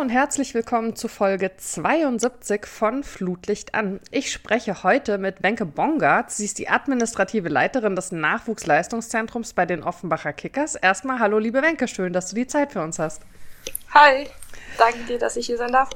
Und herzlich willkommen zu Folge 72 von Flutlicht an. Ich spreche heute mit Wenke Bongard. Sie ist die administrative Leiterin des Nachwuchsleistungszentrums bei den Offenbacher Kickers. Erstmal hallo liebe Wenke, schön, dass du die Zeit für uns hast. Hi, danke dir, dass ich hier sein darf.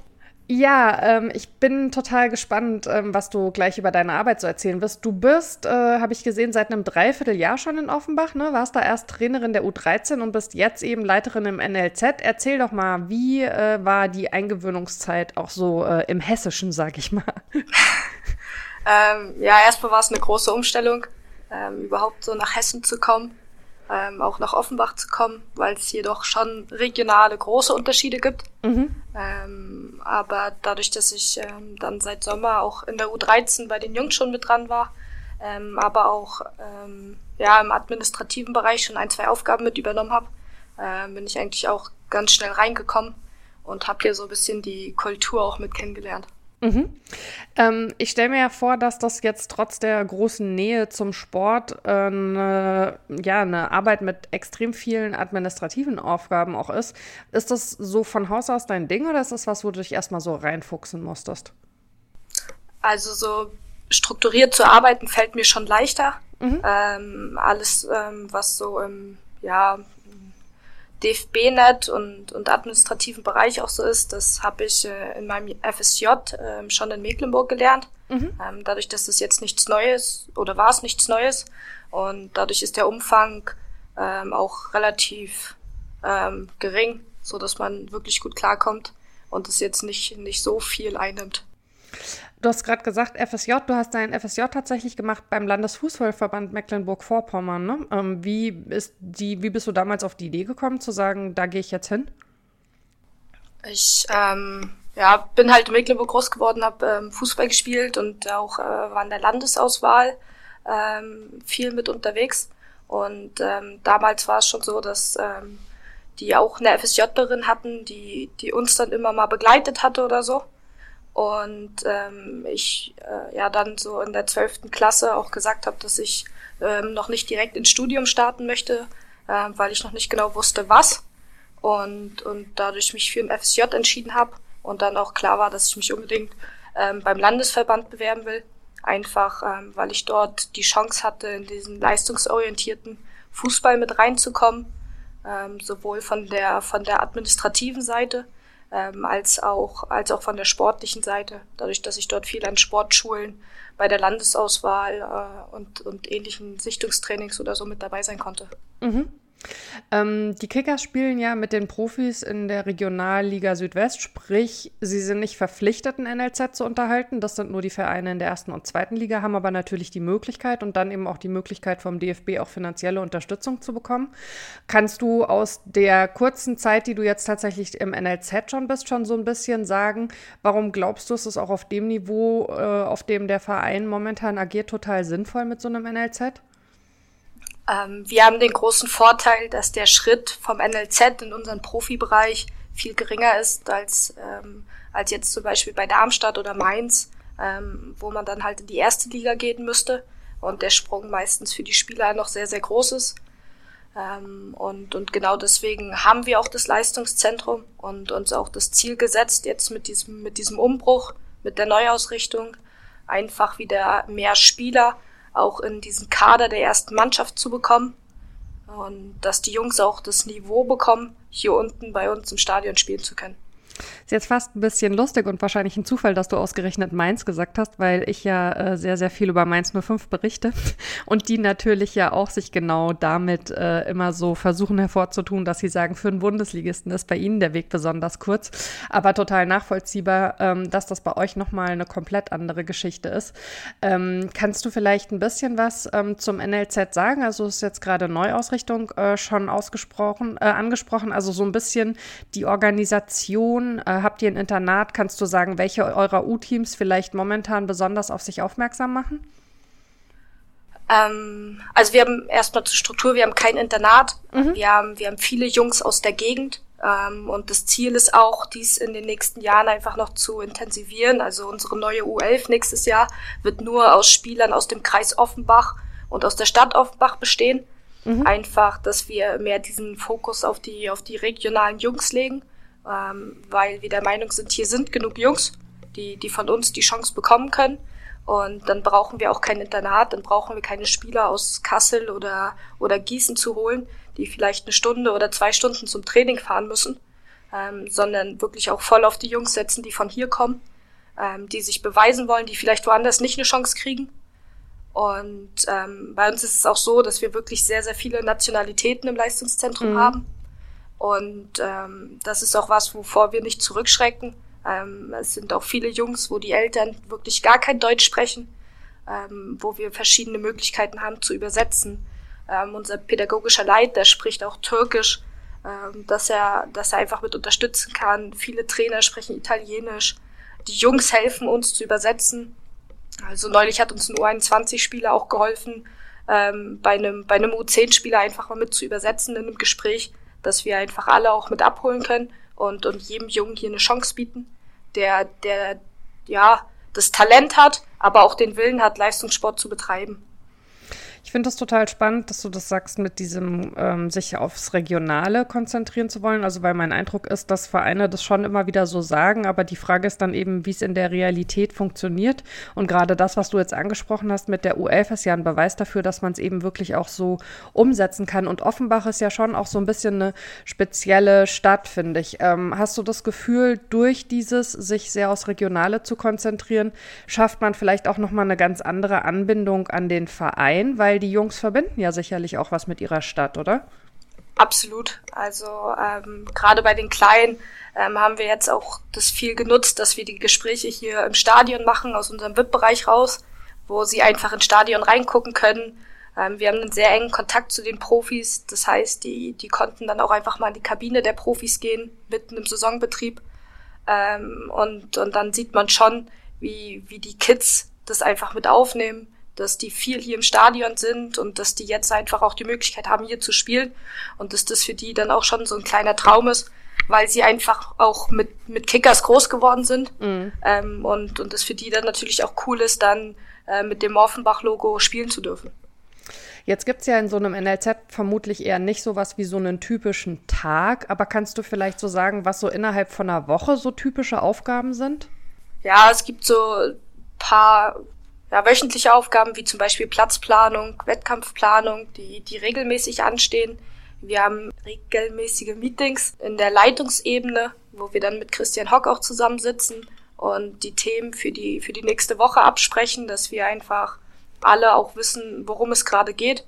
Ja, ähm, ich bin total gespannt, ähm, was du gleich über deine Arbeit so erzählen wirst. Du bist, äh, habe ich gesehen, seit einem Dreivierteljahr schon in Offenbach, ne? Warst da erst Trainerin der U13 und bist jetzt eben Leiterin im NLZ. Erzähl doch mal, wie äh, war die Eingewöhnungszeit auch so äh, im Hessischen, sag ich mal? ähm, ja, erstmal war es eine große Umstellung, ähm, überhaupt so nach Hessen zu kommen ähm, auch nach Offenbach zu kommen, weil es hier doch schon regionale große Unterschiede gibt. Mhm. Ähm, aber dadurch, dass ich ähm, dann seit Sommer auch in der U13 bei den Jungs schon mit dran war, ähm, aber auch ähm, ja im administrativen Bereich schon ein, zwei Aufgaben mit übernommen habe, äh, bin ich eigentlich auch ganz schnell reingekommen und habe hier so ein bisschen die Kultur auch mit kennengelernt. Mhm. Ähm, ich stelle mir ja vor, dass das jetzt trotz der großen Nähe zum Sport äh, eine, ja, eine Arbeit mit extrem vielen administrativen Aufgaben auch ist. Ist das so von Haus aus dein Ding oder ist das was, wo du dich erstmal so reinfuchsen musstest? Also so strukturiert zu arbeiten fällt mir schon leichter. Mhm. Ähm, alles, ähm, was so im ja, DFB-Net und, und administrativen Bereich auch so ist, das habe ich äh, in meinem FSJ äh, schon in Mecklenburg gelernt. Mhm. Ähm, dadurch, dass es jetzt nichts Neues oder war es nichts Neues und dadurch ist der Umfang ähm, auch relativ ähm, gering, so dass man wirklich gut klarkommt und es jetzt nicht nicht so viel einnimmt. Du hast gerade gesagt, FSJ, du hast dein FSJ tatsächlich gemacht beim Landesfußballverband Mecklenburg-Vorpommern. Ne? Ähm, wie, ist die, wie bist du damals auf die Idee gekommen, zu sagen, da gehe ich jetzt hin? Ich ähm, ja, bin halt in Mecklenburg groß geworden, habe ähm, Fußball gespielt und auch äh, war in der Landesauswahl ähm, viel mit unterwegs. Und ähm, damals war es schon so, dass ähm, die auch eine FSJlerin hatten, die, die uns dann immer mal begleitet hatte oder so. Und ähm, ich äh, ja dann so in der zwölften Klasse auch gesagt habe, dass ich ähm, noch nicht direkt ins Studium starten möchte, äh, weil ich noch nicht genau wusste, was. Und, und dadurch mich für ein FSJ entschieden habe und dann auch klar war, dass ich mich unbedingt ähm, beim Landesverband bewerben will. Einfach, ähm, weil ich dort die Chance hatte, in diesen leistungsorientierten Fußball mit reinzukommen, ähm, sowohl von der, von der administrativen Seite, ähm, als, auch, als auch von der sportlichen Seite, dadurch, dass ich dort viel an Sportschulen bei der Landesauswahl äh, und, und ähnlichen Sichtungstrainings oder so mit dabei sein konnte. Mhm. Ähm, die Kickers spielen ja mit den Profis in der Regionalliga Südwest, sprich, sie sind nicht verpflichtet, ein NLZ zu unterhalten. Das sind nur die Vereine in der ersten und zweiten Liga, haben aber natürlich die Möglichkeit und dann eben auch die Möglichkeit vom DFB auch finanzielle Unterstützung zu bekommen. Kannst du aus der kurzen Zeit, die du jetzt tatsächlich im NLZ schon bist, schon so ein bisschen sagen, warum glaubst du, ist es auch auf dem Niveau, äh, auf dem der Verein momentan agiert, total sinnvoll mit so einem NLZ? Ähm, wir haben den großen Vorteil, dass der Schritt vom NLZ in unseren Profibereich viel geringer ist als, ähm, als jetzt zum Beispiel bei Darmstadt oder Mainz, ähm, wo man dann halt in die erste Liga gehen müsste und der Sprung meistens für die Spieler noch sehr, sehr groß ist. Ähm, und, und genau deswegen haben wir auch das Leistungszentrum und uns auch das Ziel gesetzt, jetzt mit diesem, mit diesem Umbruch, mit der Neuausrichtung, einfach wieder mehr Spieler auch in diesen Kader der ersten Mannschaft zu bekommen. Und dass die Jungs auch das Niveau bekommen, hier unten bei uns im Stadion spielen zu können. Ist jetzt fast ein bisschen lustig und wahrscheinlich ein Zufall, dass du ausgerechnet Mainz gesagt hast, weil ich ja äh, sehr, sehr viel über Mainz 05 berichte und die natürlich ja auch sich genau damit äh, immer so versuchen hervorzutun, dass sie sagen, für einen Bundesligisten ist bei ihnen der Weg besonders kurz, aber total nachvollziehbar, ähm, dass das bei euch nochmal eine komplett andere Geschichte ist. Ähm, kannst du vielleicht ein bisschen was ähm, zum NLZ sagen? Also ist jetzt gerade Neuausrichtung äh, schon ausgesprochen, äh, angesprochen, also so ein bisschen die Organisation, äh, habt ihr ein Internat? Kannst du sagen, welche eurer U-Teams vielleicht momentan besonders auf sich aufmerksam machen? Ähm, also wir haben erstmal zur Struktur, wir haben kein Internat. Mhm. Wir, haben, wir haben viele Jungs aus der Gegend. Ähm, und das Ziel ist auch, dies in den nächsten Jahren einfach noch zu intensivieren. Also unsere neue U11 nächstes Jahr wird nur aus Spielern aus dem Kreis Offenbach und aus der Stadt Offenbach bestehen. Mhm. Einfach, dass wir mehr diesen Fokus auf die, auf die regionalen Jungs legen ähm, weil wir der Meinung sind, hier sind genug Jungs, die, die von uns die Chance bekommen können. Und dann brauchen wir auch kein Internat, dann brauchen wir keine Spieler aus Kassel oder, oder Gießen zu holen, die vielleicht eine Stunde oder zwei Stunden zum Training fahren müssen, ähm, sondern wirklich auch voll auf die Jungs setzen, die von hier kommen, ähm, die sich beweisen wollen, die vielleicht woanders nicht eine Chance kriegen. Und ähm, bei uns ist es auch so, dass wir wirklich sehr, sehr viele Nationalitäten im Leistungszentrum mhm. haben. Und ähm, das ist auch was, wovor wir nicht zurückschrecken. Ähm, es sind auch viele Jungs, wo die Eltern wirklich gar kein Deutsch sprechen, ähm, wo wir verschiedene Möglichkeiten haben zu übersetzen. Ähm, unser pädagogischer Leiter spricht auch Türkisch, ähm, dass er, dass er einfach mit unterstützen kann. Viele Trainer sprechen Italienisch. Die Jungs helfen uns zu übersetzen. Also neulich hat uns ein U21-Spieler auch geholfen, ähm, bei einem, bei einem U10-Spieler einfach mal mit zu übersetzen in einem Gespräch, dass wir einfach alle auch mit abholen können und, und jedem Jungen hier eine Chance bieten der, der, ja, das Talent hat, aber auch den Willen hat, Leistungssport zu betreiben. Ich finde das total spannend, dass du das sagst, mit diesem ähm, sich aufs Regionale konzentrieren zu wollen. Also weil mein Eindruck ist, dass Vereine das schon immer wieder so sagen, aber die Frage ist dann eben, wie es in der Realität funktioniert. Und gerade das, was du jetzt angesprochen hast mit der U11, ist ja ein Beweis dafür, dass man es eben wirklich auch so umsetzen kann. Und Offenbach ist ja schon auch so ein bisschen eine spezielle Stadt, finde ich. Ähm, hast du das Gefühl, durch dieses sich sehr aufs Regionale zu konzentrieren, schafft man vielleicht auch nochmal eine ganz andere Anbindung an den Verein, weil weil die Jungs verbinden ja sicherlich auch was mit ihrer Stadt, oder? Absolut. Also ähm, gerade bei den Kleinen ähm, haben wir jetzt auch das viel genutzt, dass wir die Gespräche hier im Stadion machen, aus unserem VIP-Bereich raus, wo sie einfach ins Stadion reingucken können. Ähm, wir haben einen sehr engen Kontakt zu den Profis. Das heißt, die, die konnten dann auch einfach mal in die Kabine der Profis gehen, mitten im Saisonbetrieb. Ähm, und, und dann sieht man schon, wie, wie die Kids das einfach mit aufnehmen, dass die viel hier im Stadion sind und dass die jetzt einfach auch die Möglichkeit haben, hier zu spielen und dass das für die dann auch schon so ein kleiner Traum ist, weil sie einfach auch mit, mit Kickers groß geworden sind mhm. ähm, und, und das für die dann natürlich auch cool ist, dann äh, mit dem Morfenbach-Logo spielen zu dürfen. Jetzt gibt es ja in so einem NLZ vermutlich eher nicht so was wie so einen typischen Tag, aber kannst du vielleicht so sagen, was so innerhalb von einer Woche so typische Aufgaben sind? Ja, es gibt so paar ja, wöchentliche Aufgaben wie zum Beispiel Platzplanung, Wettkampfplanung, die, die regelmäßig anstehen. Wir haben regelmäßige Meetings in der Leitungsebene, wo wir dann mit Christian Hock auch zusammensitzen und die Themen für die, für die nächste Woche absprechen, dass wir einfach alle auch wissen, worum es gerade geht.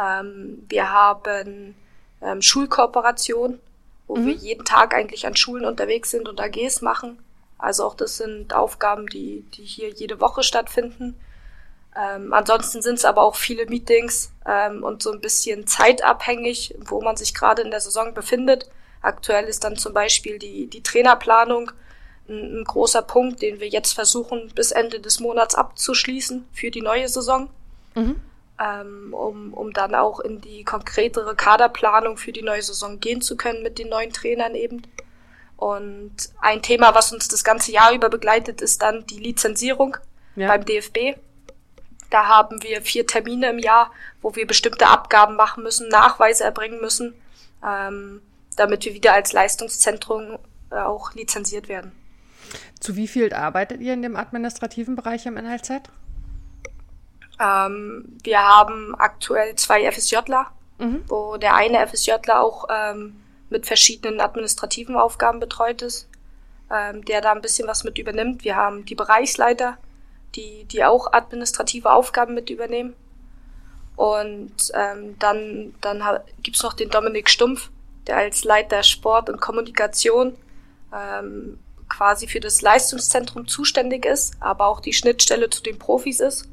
Ähm, wir haben ähm, Schulkooperation, wo mhm. wir jeden Tag eigentlich an Schulen unterwegs sind und AGs machen. Also auch das sind Aufgaben, die, die hier jede Woche stattfinden. Ähm, ansonsten sind es aber auch viele Meetings ähm, und so ein bisschen zeitabhängig, wo man sich gerade in der Saison befindet. Aktuell ist dann zum Beispiel die, die Trainerplanung ein, ein großer Punkt, den wir jetzt versuchen, bis Ende des Monats abzuschließen für die neue Saison. Mhm. Ähm, um, um dann auch in die konkretere Kaderplanung für die neue Saison gehen zu können mit den neuen Trainern eben. Und ein Thema, was uns das ganze Jahr über begleitet, ist dann die Lizenzierung ja. beim DFB. Da haben wir vier Termine im Jahr, wo wir bestimmte Abgaben machen müssen, Nachweise erbringen müssen, ähm, damit wir wieder als Leistungszentrum äh, auch lizenziert werden. Zu wie viel arbeitet ihr in dem administrativen Bereich im NLZ? Ähm, wir haben aktuell zwei FSJler, mhm. wo der eine FSJler auch ähm, mit verschiedenen administrativen Aufgaben betreut ist, ähm, der da ein bisschen was mit übernimmt. Wir haben die Bereichsleiter, die, die auch administrative Aufgaben mit übernehmen. Und ähm, dann, dann gibt's noch den Dominik Stumpf, der als Leiter Sport und Kommunikation ähm, quasi für das Leistungszentrum zuständig ist, aber auch die Schnittstelle zu den Profis ist,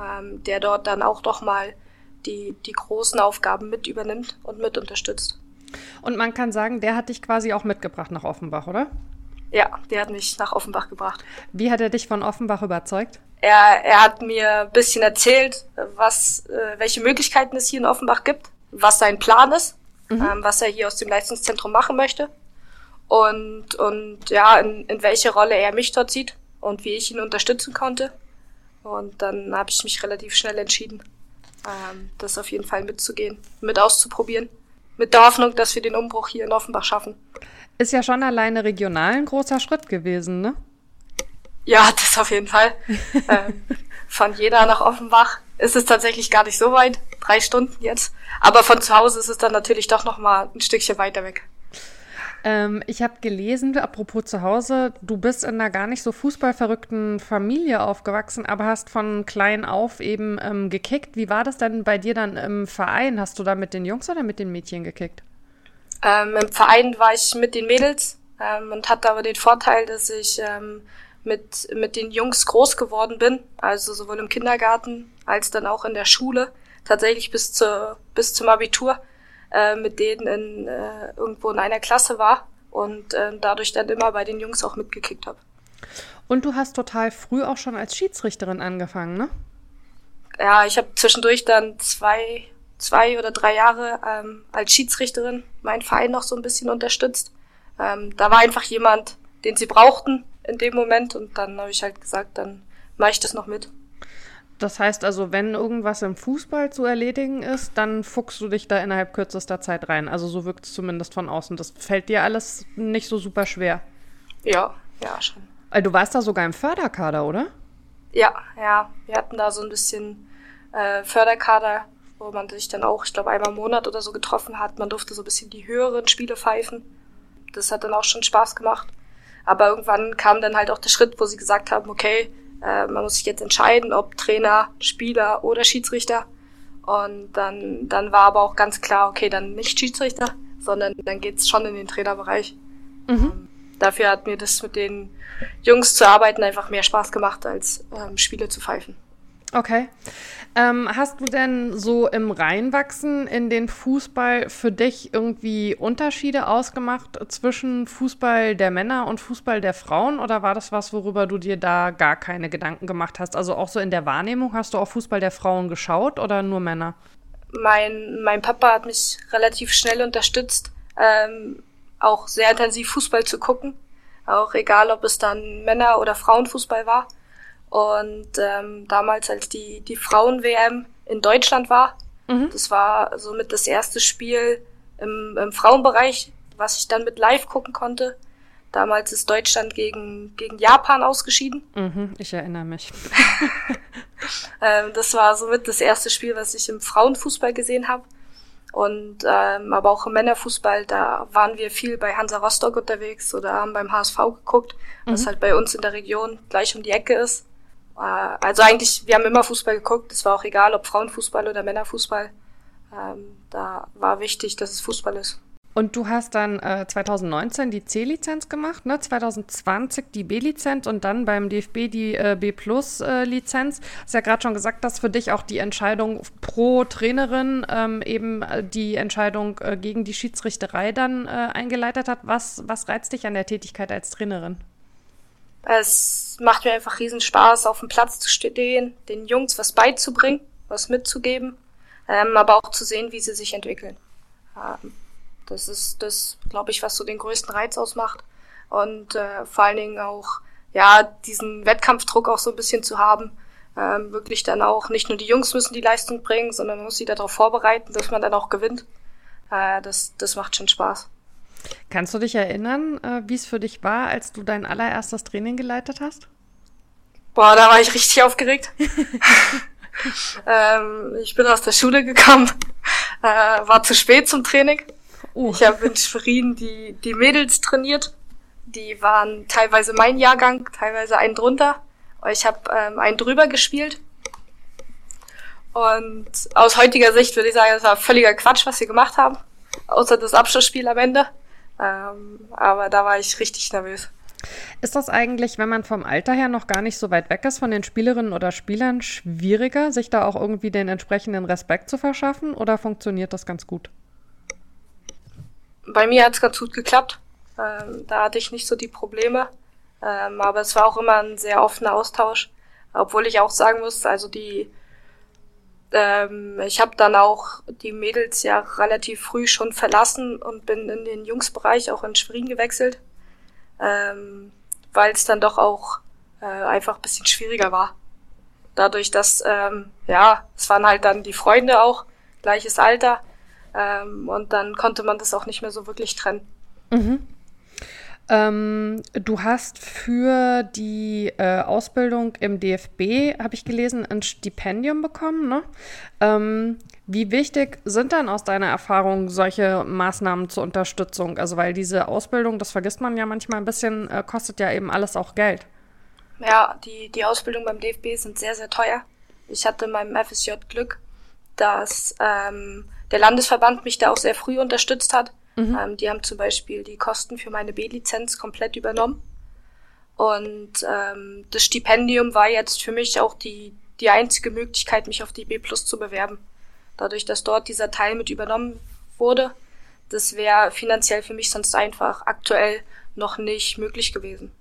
ähm, der dort dann auch doch mal die, die großen Aufgaben mit übernimmt und mit unterstützt. Und man kann sagen, der hat dich quasi auch mitgebracht nach Offenbach, oder? Ja, der hat mich nach Offenbach gebracht. Wie hat er dich von Offenbach überzeugt? Er, er hat mir ein bisschen erzählt, was, äh, welche Möglichkeiten es hier in Offenbach gibt, was sein Plan ist, mhm. ähm, was er hier aus dem Leistungszentrum machen möchte und, und ja, in, in welche Rolle er mich dort sieht und wie ich ihn unterstützen konnte. Und dann habe ich mich relativ schnell entschieden, ähm, das auf jeden Fall mitzugehen, mit auszuprobieren mit der Hoffnung, dass wir den Umbruch hier in Offenbach schaffen. Ist ja schon alleine regional ein großer Schritt gewesen, ne? Ja, das auf jeden Fall. ähm, von Jena nach Offenbach ist es tatsächlich gar nicht so weit, drei Stunden jetzt. Aber von zu Hause ist es dann natürlich doch noch mal ein Stückchen weiter weg. Ähm, ich habe gelesen, apropos zu Hause, du bist in einer gar nicht so fußballverrückten Familie aufgewachsen, aber hast von klein auf eben ähm, gekickt. Wie war das denn bei dir dann im Verein? Hast du da mit den Jungs oder mit den Mädchen gekickt? Ähm, Im Verein war ich mit den Mädels ähm, und hatte aber den Vorteil, dass ich ähm, mit, mit den Jungs groß geworden bin, also sowohl im Kindergarten als dann auch in der Schule, tatsächlich bis, zur, bis zum Abitur äh, mit denen in, äh, irgendwo in einer Klasse war und äh, dadurch dann immer bei den Jungs auch mitgekickt habe. Und du hast total früh auch schon als Schiedsrichterin angefangen, ne? Ja, ich habe zwischendurch dann zwei, zwei oder drei Jahre ähm, als Schiedsrichterin meinen Verein noch so ein bisschen unterstützt. Ähm, da war einfach jemand, den sie brauchten in dem Moment und dann habe ich halt gesagt, dann mache ich das noch mit. Das heißt also, wenn irgendwas im Fußball zu erledigen ist, dann fuchst du dich da innerhalb kürzester Zeit rein. Also so wirkt es zumindest von außen. Das fällt dir alles nicht so super schwer. Ja, ja, schon. Also du warst da sogar im Förderkader, oder? Ja, ja. Wir hatten da so ein bisschen äh, Förderkader, wo man sich dann auch, ich glaube, einmal im Monat oder so getroffen hat. Man durfte so ein bisschen die höheren Spiele pfeifen. Das hat dann auch schon Spaß gemacht. Aber irgendwann kam dann halt auch der Schritt, wo sie gesagt haben, okay, äh, man muss sich jetzt entscheiden, ob Trainer, Spieler oder Schiedsrichter. Und dann, dann war aber auch ganz klar, okay, dann nicht Schiedsrichter, sondern dann geht's schon in den Trainerbereich. Mhm. Ähm, dafür hat mir das mit den Jungs zu arbeiten einfach mehr Spaß gemacht, als ähm, Spiele zu pfeifen. Okay. Ähm, hast du denn so im Reinwachsen in den Fußball für dich irgendwie Unterschiede ausgemacht zwischen Fußball der Männer und Fußball der Frauen? Oder war das was, worüber du dir da gar keine Gedanken gemacht hast? Also auch so in der Wahrnehmung, hast du auch Fußball der Frauen geschaut oder nur Männer? Mein, mein Papa hat mich relativ schnell unterstützt, ähm, auch sehr intensiv Fußball zu gucken. Auch egal, ob es dann Männer- oder Frauenfußball war. Und ähm, damals, als die, die Frauen-WM in Deutschland war, mhm. das war somit das erste Spiel im, im Frauenbereich, was ich dann mit live gucken konnte. Damals ist Deutschland gegen, gegen Japan ausgeschieden. Mhm, ich erinnere mich. ähm, das war somit das erste Spiel, was ich im Frauenfußball gesehen habe. Und ähm, aber auch im Männerfußball, da waren wir viel bei Hansa Rostock unterwegs oder haben beim HSV geguckt, was mhm. halt bei uns in der Region gleich um die Ecke ist. Äh, also eigentlich, wir haben immer Fußball geguckt. Es war auch egal, ob Frauenfußball oder Männerfußball. Ähm, da war wichtig, dass es Fußball ist. Und du hast dann äh, 2019 die C-Lizenz gemacht, ne? 2020 die B-Lizenz und dann beim DFB die äh, B-Plus-Lizenz. Äh, hast ja gerade schon gesagt, dass für dich auch die Entscheidung pro Trainerin ähm, eben äh, die Entscheidung äh, gegen die Schiedsrichterei dann eingeleitet hat. Was, was reizt dich an der Tätigkeit als Trainerin? Es macht mir einfach riesen Spaß, auf dem Platz zu stehen, den Jungs was beizubringen, was mitzugeben, ähm, aber auch zu sehen, wie sie sich entwickeln. Ähm, das ist das, glaube ich, was so den größten Reiz ausmacht. Und äh, vor allen Dingen auch, ja, diesen Wettkampfdruck auch so ein bisschen zu haben. Ähm, wirklich dann auch, nicht nur die Jungs müssen die Leistung bringen, sondern man muss sie darauf vorbereiten, dass man dann auch gewinnt. Äh, das, das macht schon Spaß. Kannst du dich erinnern, äh, wie es für dich war, als du dein allererstes Training geleitet hast? Boah, da war ich richtig aufgeregt. ähm, ich bin aus der Schule gekommen, äh, war zu spät zum Training. Uh. Ich habe in Schwerin die, die Mädels trainiert. Die waren teilweise mein Jahrgang, teilweise einen drunter. Ich habe ähm, einen drüber gespielt. Und aus heutiger Sicht würde ich sagen, es war völliger Quatsch, was sie gemacht haben. Außer das Abschlussspiel am Ende. Ähm, aber da war ich richtig nervös. Ist das eigentlich, wenn man vom Alter her noch gar nicht so weit weg ist von den Spielerinnen oder Spielern, schwieriger, sich da auch irgendwie den entsprechenden Respekt zu verschaffen oder funktioniert das ganz gut? Bei mir hat es ganz gut geklappt. Ähm, da hatte ich nicht so die Probleme. Ähm, aber es war auch immer ein sehr offener Austausch. Obwohl ich auch sagen muss, also die ähm, ich habe dann auch die Mädels ja relativ früh schon verlassen und bin in den Jungsbereich auch in Schwerin gewechselt, ähm, weil es dann doch auch äh, einfach ein bisschen schwieriger war. Dadurch, dass, ähm, ja, es waren halt dann die Freunde auch, gleiches Alter. Ähm, und dann konnte man das auch nicht mehr so wirklich trennen. Mhm. Ähm, du hast für die äh, Ausbildung im DFB, habe ich gelesen, ein Stipendium bekommen. Ne? Ähm, wie wichtig sind dann aus deiner Erfahrung solche Maßnahmen zur Unterstützung? Also weil diese Ausbildung, das vergisst man ja manchmal ein bisschen, äh, kostet ja eben alles auch Geld. Ja, die, die Ausbildung beim DFB sind sehr, sehr teuer. Ich hatte in meinem FSJ Glück, dass ähm, der Landesverband mich da auch sehr früh unterstützt hat. Mhm. Ähm, die haben zum Beispiel die Kosten für meine B-Lizenz komplett übernommen. Und ähm, das Stipendium war jetzt für mich auch die, die einzige Möglichkeit, mich auf die B Plus zu bewerben. Dadurch, dass dort dieser Teil mit übernommen wurde, das wäre finanziell für mich sonst einfach aktuell noch nicht möglich gewesen.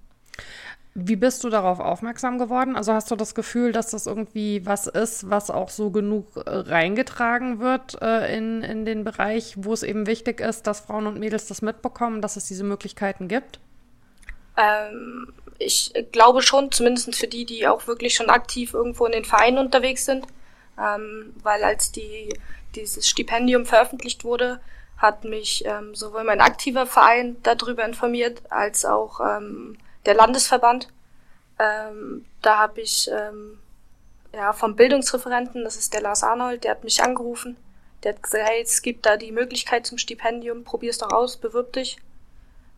Wie bist du darauf aufmerksam geworden? Also hast du das Gefühl, dass das irgendwie was ist, was auch so genug äh, reingetragen wird äh, in, in den Bereich, wo es eben wichtig ist, dass Frauen und Mädels das mitbekommen, dass es diese Möglichkeiten gibt? Ähm, ich glaube schon, zumindest für die, die auch wirklich schon aktiv irgendwo in den Vereinen unterwegs sind. Ähm, weil als die, dieses Stipendium veröffentlicht wurde, hat mich ähm, sowohl mein aktiver Verein darüber informiert, als auch ähm, der Landesverband. Ähm, da habe ich ähm, ja vom Bildungsreferenten, das ist der Lars Arnold, der hat mich angerufen. Der hat gesagt, hey, es gibt da die Möglichkeit zum Stipendium, probier's doch aus, bewirb dich.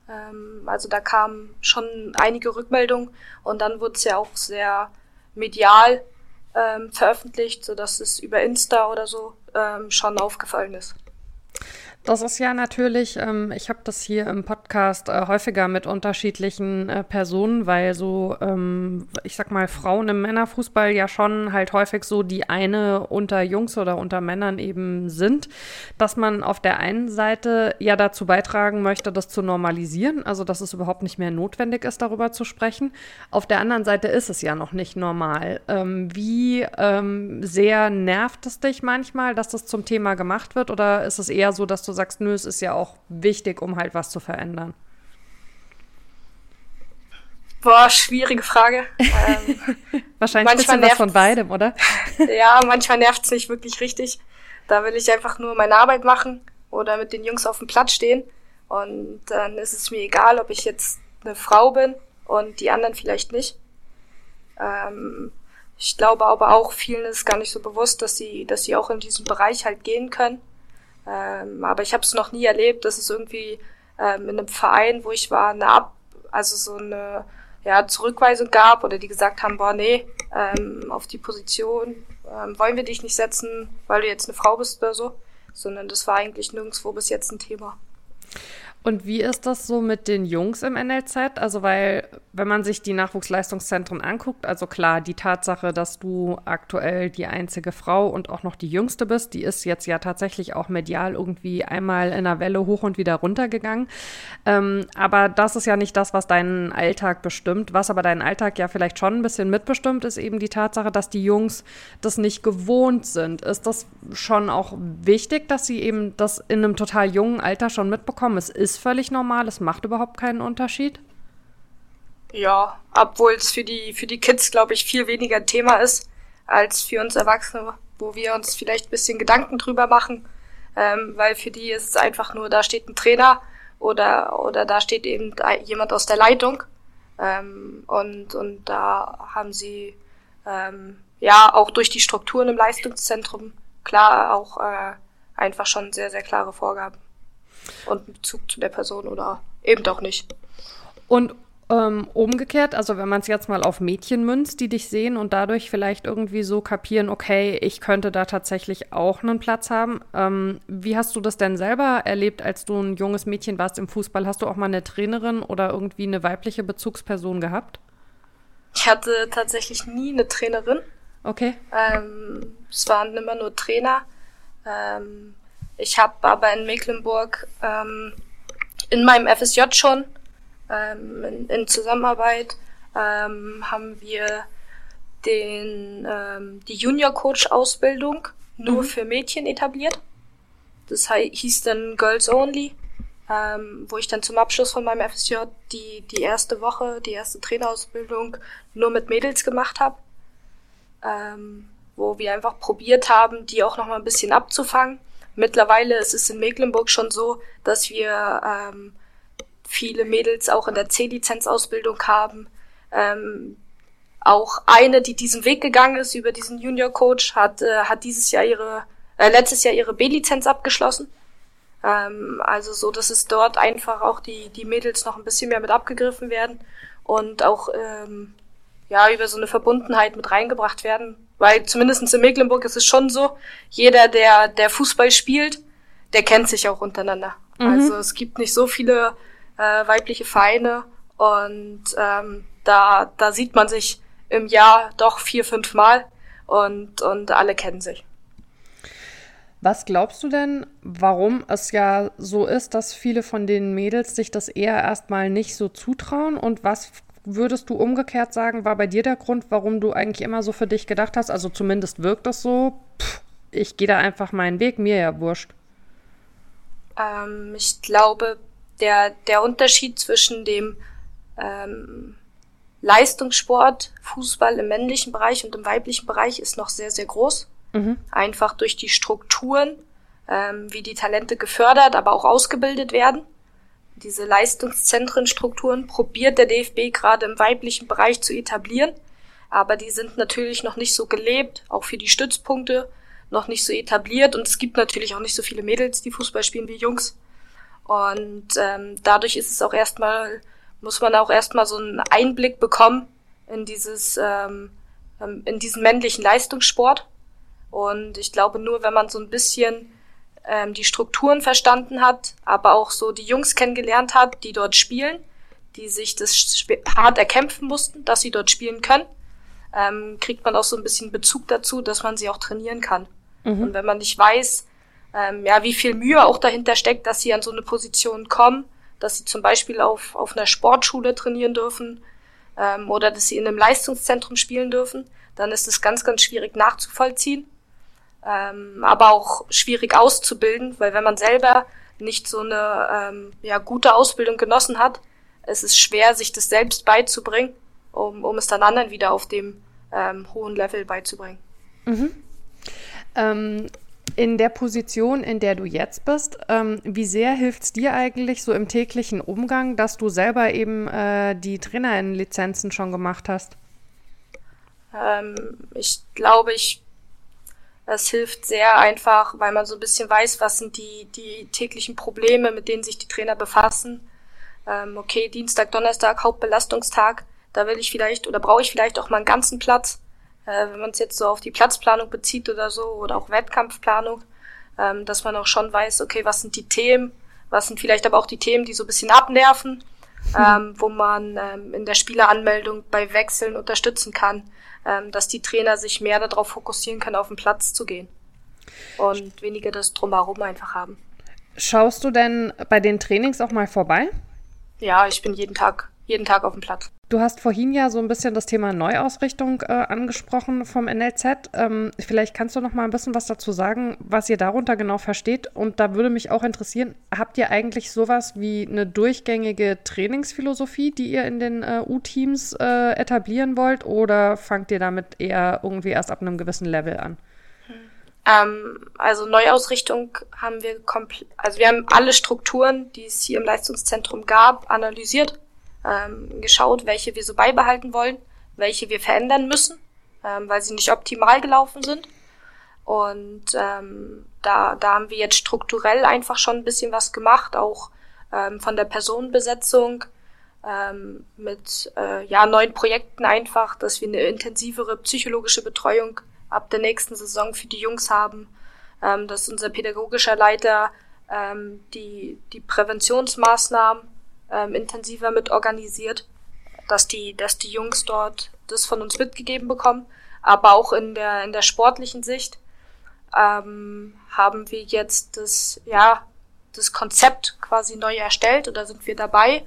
Ähm, also da kamen schon einige Rückmeldungen und dann wurde es ja auch sehr medial ähm, veröffentlicht, sodass es über Insta oder so ähm, schon aufgefallen ist. Das ist ja natürlich, ähm, ich habe das hier im Podcast äh, häufiger mit unterschiedlichen äh, Personen, weil so, ähm, ich sag mal, Frauen im Männerfußball ja schon halt häufig so die eine unter Jungs oder unter Männern eben sind, dass man auf der einen Seite ja dazu beitragen möchte, das zu normalisieren, also dass es überhaupt nicht mehr notwendig ist, darüber zu sprechen. Auf der anderen Seite ist es ja noch nicht normal. Ähm, wie ähm, sehr nervt es dich manchmal, dass das zum Thema gemacht wird oder ist es eher so, dass du sagst, nö, es ist ja auch wichtig, um halt was zu verändern? Boah, schwierige Frage. Ähm, Wahrscheinlich ein bisschen was von beidem, oder? ja, manchmal nervt es nicht wirklich richtig. Da will ich einfach nur meine Arbeit machen oder mit den Jungs auf dem Platz stehen. Und dann ist es mir egal, ob ich jetzt eine Frau bin und die anderen vielleicht nicht. Ähm, ich glaube aber auch, vielen ist gar nicht so bewusst, dass sie, dass sie auch in diesem Bereich halt gehen können. Ähm, aber ich habe es noch nie erlebt, dass es irgendwie ähm, in einem Verein, wo ich war, eine Ab also so eine ja, Zurückweisung gab oder die gesagt haben, boah, nee, ähm, auf die Position ähm, wollen wir dich nicht setzen, weil du jetzt eine Frau bist oder so, sondern das war eigentlich nirgendwo bis jetzt ein Thema. Und wie ist das so mit den Jungs im NLZ? Also, weil, wenn man sich die Nachwuchsleistungszentren anguckt, also klar, die Tatsache, dass du aktuell die einzige Frau und auch noch die jüngste bist, die ist jetzt ja tatsächlich auch medial irgendwie einmal in einer Welle hoch und wieder runter gegangen. Ähm, aber das ist ja nicht das, was deinen Alltag bestimmt. Was aber deinen Alltag ja vielleicht schon ein bisschen mitbestimmt, ist eben die Tatsache, dass die Jungs das nicht gewohnt sind. Ist das schon auch wichtig, dass sie eben das in einem total jungen Alter schon mitbekommen? Es ist ist völlig normal, es macht überhaupt keinen Unterschied. Ja, obwohl es für die, für die Kids, glaube ich, viel weniger ein Thema ist als für uns Erwachsene, wo wir uns vielleicht ein bisschen Gedanken drüber machen, ähm, weil für die ist es einfach nur, da steht ein Trainer oder, oder da steht eben jemand aus der Leitung. Ähm, und, und da haben sie ähm, ja auch durch die Strukturen im Leistungszentrum klar auch äh, einfach schon sehr, sehr klare Vorgaben und einen Bezug zu der Person oder eben doch nicht. Und ähm, umgekehrt, also wenn man es jetzt mal auf Mädchen münzt, die dich sehen und dadurch vielleicht irgendwie so kapieren, okay, ich könnte da tatsächlich auch einen Platz haben. Ähm, wie hast du das denn selber erlebt, als du ein junges Mädchen warst im Fußball? Hast du auch mal eine Trainerin oder irgendwie eine weibliche Bezugsperson gehabt? Ich hatte tatsächlich nie eine Trainerin. Okay. Ähm, es waren immer nur Trainer. Ähm, ich habe aber in Mecklenburg ähm, in meinem FSJ schon ähm, in, in, Zusammenarbeit ähm, haben wir den ähm, die Junior Coach Ausbildung nur mhm. für Mädchen etabliert. Das hieß dann Girls Only, ähm, wo ich dann zum Abschluss von meinem FSJ die die erste Woche, die erste Trainerausbildung nur mit Mädels gemacht habe, ähm, wo wir einfach probiert haben, die auch noch mal ein bisschen abzufangen Mittlerweile ist es in Mecklenburg schon so, dass wir ähm, viele Mädels auch in der C-Lizenz-Ausbildung haben. Ähm, auch eine, die diesen Weg gegangen ist über diesen Junior Coach, hat, äh, hat dieses Jahr ihre, äh, letztes Jahr ihre B-Lizenz abgeschlossen. Ähm, also so, dass es dort einfach auch die, die Mädels noch ein bisschen mehr mit abgegriffen werden und auch ähm, ja über so eine Verbundenheit mit reingebracht werden. Weil zumindestens in Mecklenburg ist es schon so, jeder, der, der Fußball spielt, der kennt sich auch untereinander. Mhm. Also es gibt nicht so viele äh, weibliche Vereine und ähm, da, da sieht man sich im Jahr doch vier, fünf Mal und, und alle kennen sich. Was glaubst du denn, warum es ja so ist, dass viele von den Mädels sich das eher erstmal nicht so zutrauen? Und was würdest du umgekehrt sagen, war bei dir der Grund, warum du eigentlich immer so für dich gedacht hast? Also zumindest wirkt das so, pff, ich gehe da einfach meinen Weg, mir ja wurscht. Ähm, ich glaube, der, der Unterschied zwischen dem ähm, Leistungssport, Fußball im männlichen Bereich und im weiblichen Bereich ist noch sehr, sehr groß. Mhm. Einfach durch die Strukturen, ähm, wie die Talente gefördert, aber auch ausgebildet werden. Diese Leistungszentrenstrukturen probiert der DFB gerade im weiblichen Bereich zu etablieren, aber die sind natürlich noch nicht so gelebt, auch für die Stützpunkte noch nicht so etabliert und es gibt natürlich auch nicht so viele Mädels, die Fußball spielen wie Jungs. Und ähm, dadurch ist es auch erstmal, muss man auch erstmal so einen Einblick bekommen in dieses, ähm, ähm in diesen männlichen Leistungssport. Und ich glaube, nur wenn man so ein bisschen ähm, die Strukturen verstanden hat, aber auch so die Jungs kennengelernt hat, die dort spielen, die sich das hart erkämpfen mussten, dass sie dort spielen können, ähm, kriegt man auch so ein bisschen Bezug dazu, dass man sie auch trainieren kann. Mhm. Und wenn man nicht weiß, ähm, ja, wie viel Mühe auch dahinter steckt, dass sie an so eine Position kommen, dass sie zum Beispiel auf, auf einer Sportschule trainieren dürfen ähm, oder dass sie in einem Leistungszentrum spielen dürfen, dann ist es ganz, ganz schwierig nachzuvollziehen ähm, aber auch schwierig auszubilden, weil wenn man selber nicht so eine ähm, ja, gute Ausbildung genossen hat, es ist schwer, sich das selbst beizubringen, um, um es dann anderen wieder auf dem ähm, hohen Level beizubringen. Mhm. Ähm, in der Position, in der du jetzt bist, ähm, wie sehr hilft es dir eigentlich so im täglichen Umgang, dass du selber eben äh, die Trainerinnenlizenzen schon gemacht hast? Ähm, ich glaube, ich es hilft sehr einfach, weil man so ein bisschen weiß, was sind die, die täglichen Probleme, mit denen sich die Trainer befassen. Ähm, okay, Dienstag, Donnerstag, Hauptbelastungstag, da will ich vielleicht oder brauche ich vielleicht auch mal einen ganzen Platz. Äh, wenn man es jetzt so auf die Platzplanung bezieht oder so, oder auch Wettkampfplanung, ähm, dass man auch schon weiß, okay, was sind die Themen, was sind vielleicht aber auch die Themen, die so ein bisschen abnerven, ähm, wo man ähm, in der Spieleranmeldung bei Wechseln unterstützen kann dass die Trainer sich mehr darauf fokussieren können, auf den Platz zu gehen und weniger das drumherum einfach haben. Schaust du denn bei den Trainings auch mal vorbei? Ja, ich bin jeden Tag, jeden Tag auf dem Platz. Du hast vorhin ja so ein bisschen das Thema Neuausrichtung äh, angesprochen vom NLZ. Ähm, vielleicht kannst du noch mal ein bisschen was dazu sagen, was ihr darunter genau versteht. Und da würde mich auch interessieren, habt ihr eigentlich sowas wie eine durchgängige Trainingsphilosophie, die ihr in den äh, U-Teams äh, etablieren wollt? Oder fangt ihr damit eher irgendwie erst ab einem gewissen Level an? Ähm, also Neuausrichtung haben wir komplett, also wir haben alle Strukturen, die es hier im Leistungszentrum gab, analysiert ähm, geschaut, welche wir so beibehalten wollen, welche wir verändern müssen, ähm, weil sie nicht optimal gelaufen sind. Und ähm, da, da haben wir jetzt strukturell einfach schon ein bisschen was gemacht, auch ähm, von der Personenbesetzung ähm, mit äh, ja, neuen Projekten einfach, dass wir eine intensivere psychologische Betreuung ab der nächsten Saison für die Jungs haben, ähm, dass unser pädagogischer Leiter ähm, die, die Präventionsmaßnahmen ähm, intensiver mit organisiert, dass die, dass die Jungs dort das von uns mitgegeben bekommen. Aber auch in der, in der sportlichen Sicht ähm, haben wir jetzt das, ja, das Konzept quasi neu erstellt oder sind wir dabei,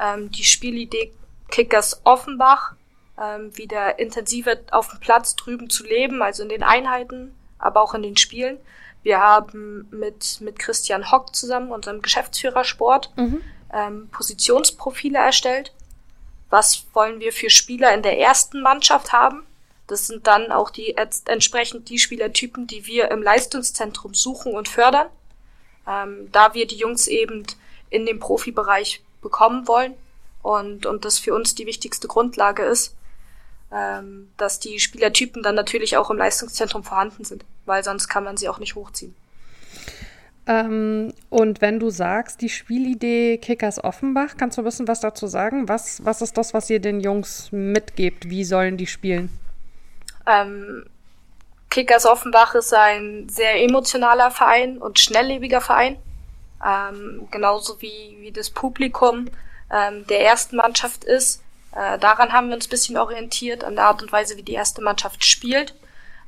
ähm, die Spielidee Kickers Offenbach ähm, wieder intensiver auf dem Platz drüben zu leben, also in den Einheiten, aber auch in den Spielen. Wir haben mit, mit Christian Hock zusammen, unserem Geschäftsführer Sport, mhm ähm, Positionsprofile erstellt. Was wollen wir für Spieler in der ersten Mannschaft haben? Das sind dann auch die entsprechend die Spielertypen, die wir im Leistungszentrum suchen und fördern, ähm, da wir die Jungs eben in dem Profibereich bekommen wollen und, und das für uns die wichtigste Grundlage ist, ähm, dass die Spielertypen dann natürlich auch im Leistungszentrum vorhanden sind, weil sonst kann man sie auch nicht hochziehen. Ähm, und wenn du sagst, die Spielidee Kickers Offenbach, kannst du ein bisschen was dazu sagen? Was, was ist das, was ihr den Jungs mitgebt? Wie sollen die spielen? Ähm, Kickers Offenbach ist ein sehr emotionaler Verein und schnelllebiger Verein. Ähm, genauso wie, wie das Publikum ähm, der ersten Mannschaft ist. Äh, daran haben wir uns ein bisschen orientiert, an der Art und Weise, wie die erste Mannschaft spielt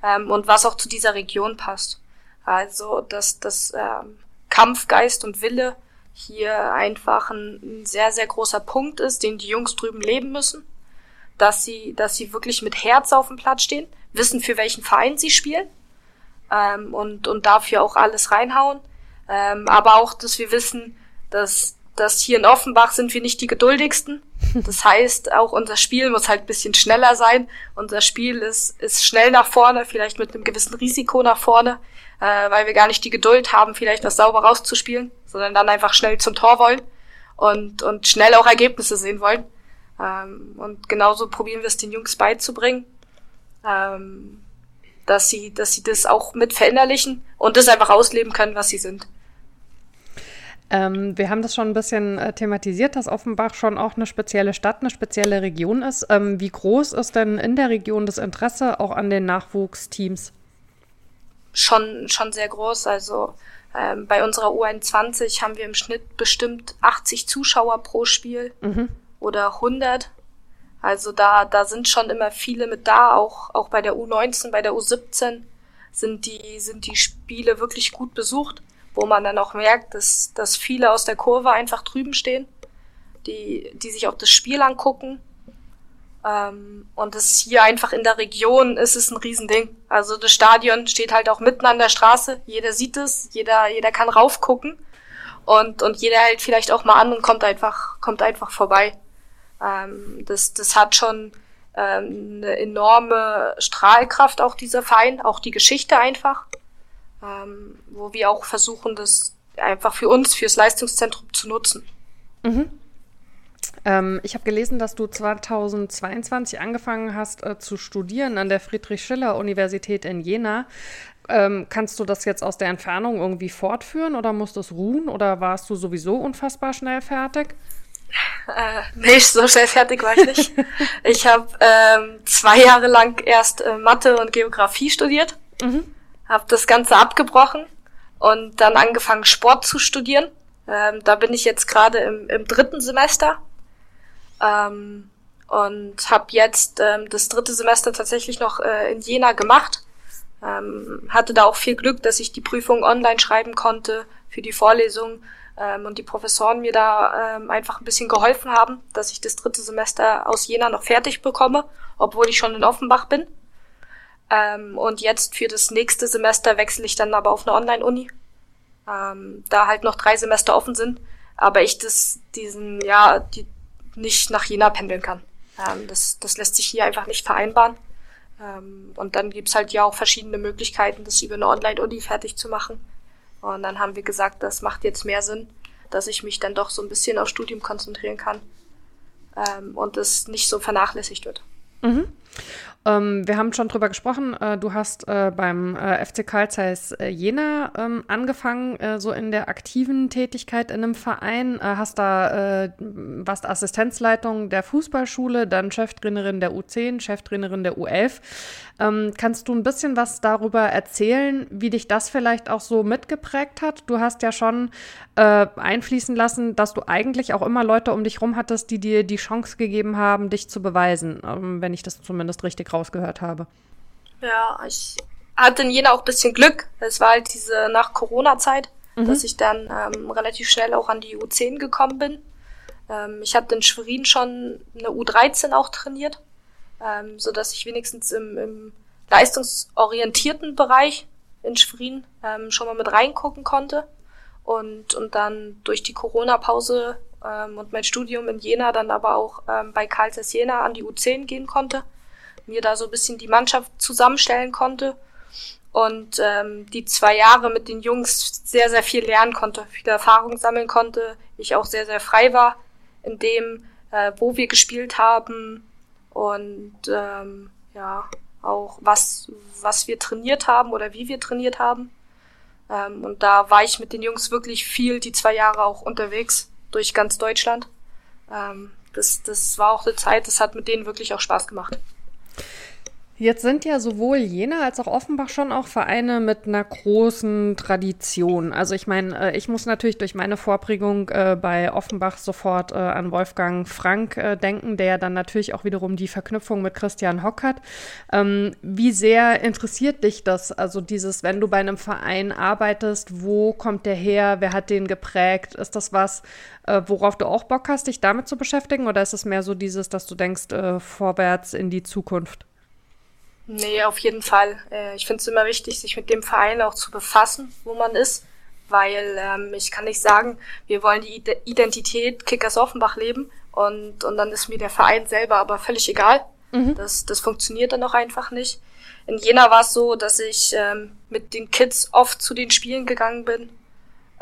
ähm, und was auch zu dieser Region passt. Also, dass das ähm, Kampfgeist und Wille hier einfach ein, ein sehr, sehr großer Punkt ist, den die Jungs drüben leben müssen. Dass sie, dass sie wirklich mit Herz auf dem Platz stehen, wissen, für welchen Verein sie spielen ähm, und, und dafür auch alles reinhauen. Ähm, aber auch, dass wir wissen, dass, dass hier in Offenbach sind wir nicht die geduldigsten. Das heißt, auch unser Spiel muss halt ein bisschen schneller sein. Unser Spiel ist, ist schnell nach vorne, vielleicht mit einem gewissen Risiko nach vorne äh, weil wir gar nicht die Geduld haben, vielleicht was sauber rauszuspielen, sondern dann einfach schnell zum Tor wollen und, und schnell auch Ergebnisse sehen wollen. Ähm, und genauso probieren wir es den Jungs beizubringen, ähm, dass sie, dass sie das auch mit verinnerlichen und das einfach ausleben können, was sie sind. Ähm, wir haben das schon ein bisschen äh, thematisiert, dass Offenbach schon auch eine spezielle Stadt, eine spezielle Region ist. Ähm, wie groß ist denn in der Region das Interesse auch an den Nachwuchsteams? Schon, schon sehr groß. Also ähm, bei unserer U21 haben wir im Schnitt bestimmt 80 Zuschauer pro Spiel mhm. oder 100. Also da, da sind schon immer viele mit da, auch, auch bei der U19, bei der U17 sind die, sind die Spiele wirklich gut besucht, wo man dann auch merkt, dass, dass viele aus der Kurve einfach drüben stehen, die, die sich auch das Spiel angucken ähm, und das hier einfach in der Region ist es ein Riesending. Also das Stadion steht halt auch mitten an der Straße. Jeder sieht es, jeder, jeder kann raufgucken. Und, und jeder hält vielleicht auch mal an und kommt einfach, kommt einfach vorbei. Ähm, das, das hat schon ähm, eine enorme Strahlkraft, auch dieser Verein, auch die Geschichte einfach. Ähm, wo wir auch versuchen, das einfach für uns, fürs Leistungszentrum zu nutzen. Mhm. Ähm, ich habe gelesen, dass du 2022 angefangen hast äh, zu studieren an der Friedrich-Schiller-Universität in Jena. Ähm, kannst du das jetzt aus der Entfernung irgendwie fortführen oder musst du es ruhen oder warst du sowieso unfassbar schnell fertig? Äh, nee, so schnell fertig war ich nicht. ich habe ähm, zwei Jahre lang erst äh, Mathe und Geografie studiert, mhm. habe das Ganze abgebrochen und dann angefangen Sport zu studieren. Ähm, da bin ich jetzt gerade im, im dritten Semester ähm, und habe jetzt ähm, das dritte Semester tatsächlich noch äh, in Jena gemacht. Ähm, hatte da auch viel Glück, dass ich die Prüfung online schreiben konnte für die Vorlesung ähm, und die Professoren mir da ähm, einfach ein bisschen geholfen haben, dass ich das dritte Semester aus Jena noch fertig bekomme, obwohl ich schon in Offenbach bin. Ähm, und jetzt für das nächste Semester wechsle ich dann aber auf eine Online-Uni, ähm, da halt noch drei Semester offen sind, aber ich das diesen ja die nicht nach Jena pendeln kann. Ähm, das, das lässt sich hier einfach nicht vereinbaren. Ähm, und dann gibt's halt ja auch verschiedene Möglichkeiten, das über eine Online-Uni fertig zu machen. Und dann haben wir gesagt, das macht jetzt mehr Sinn, dass ich mich dann doch so ein bisschen aufs Studium konzentrieren kann ähm, und es nicht so vernachlässigt wird. Mhm. Ähm, wir haben schon drüber gesprochen. Äh, du hast äh, beim äh, FC Carl Zeiss äh, Jena ähm, angefangen, äh, so in der aktiven Tätigkeit in einem Verein. Äh, hast da, warst Assistenzleitung der Fußballschule, dann Cheftrainerin der U10, Cheftrainerin der U11. Ähm, kannst du ein bisschen was darüber erzählen, wie dich das vielleicht auch so mitgeprägt hat? Du hast ja schon einfließen lassen, dass du eigentlich auch immer Leute um dich rum hattest, die dir die Chance gegeben haben, dich zu beweisen, ähm, wenn ich das zumindest richtig rausgehört habe. Ja, ich hatte in Jena auch ein bisschen Glück. Es war halt diese nach Corona-Zeit, mhm. dass ich dann ähm, relativ schnell auch an die U10 gekommen bin. Ähm, ich hatte in Schwerin schon eine U13 auch trainiert, ähm, so dass ich wenigstens im, im leistungsorientierten Bereich in Schwerin ähm, schon mal mit reingucken konnte. Und, und dann durch die Corona-Pause ähm, und mein Studium in Jena dann aber auch ähm, bei Karls Jena an die U10 gehen konnte mir da so ein bisschen die Mannschaft zusammenstellen konnte und ähm, die zwei Jahre mit den Jungs sehr, sehr viel lernen konnte, viele Erfahrungen sammeln konnte. Ich auch sehr, sehr frei war in dem, äh, wo wir gespielt haben und ähm, ja, auch was, was wir trainiert haben oder wie wir trainiert haben. Ähm, und da war ich mit den Jungs wirklich viel, die zwei Jahre auch unterwegs durch ganz Deutschland. Ähm, das, das war auch eine Zeit, das hat mit denen wirklich auch Spaß gemacht. Jetzt sind ja sowohl Jena als auch Offenbach schon auch Vereine mit einer großen Tradition. Also ich meine, äh, ich muss natürlich durch meine Vorprägung äh, bei Offenbach sofort äh, an Wolfgang Frank denken, der dann natürlich auch wiederum die Verknüpfung mit Christian Hock hat. Ähm, wie sehr interessiert dich das? Also dieses, wenn du bei einem Verein arbeitest, wo kommt der her? Wer hat den geprägt? Ist das was, worauf du auch Bock hast, dich damit zu beschäftigen? Oder ist es mehr so dieses, dass du denkst, vorwärts in die Zukunft? Nee, auf jeden Fall. Äh, ich finde es immer wichtig, sich mit dem Verein auch zu befassen, wo man ist, weil ähm, ich kann nicht sagen, wir wollen die Identität Kickers Offenbach leben und, und dann ist mir der Verein selber aber völlig egal. Mhm. Das, das funktioniert dann auch einfach nicht. In Jena war es so, dass ich ähm, mit den Kids oft zu den Spielen gegangen bin,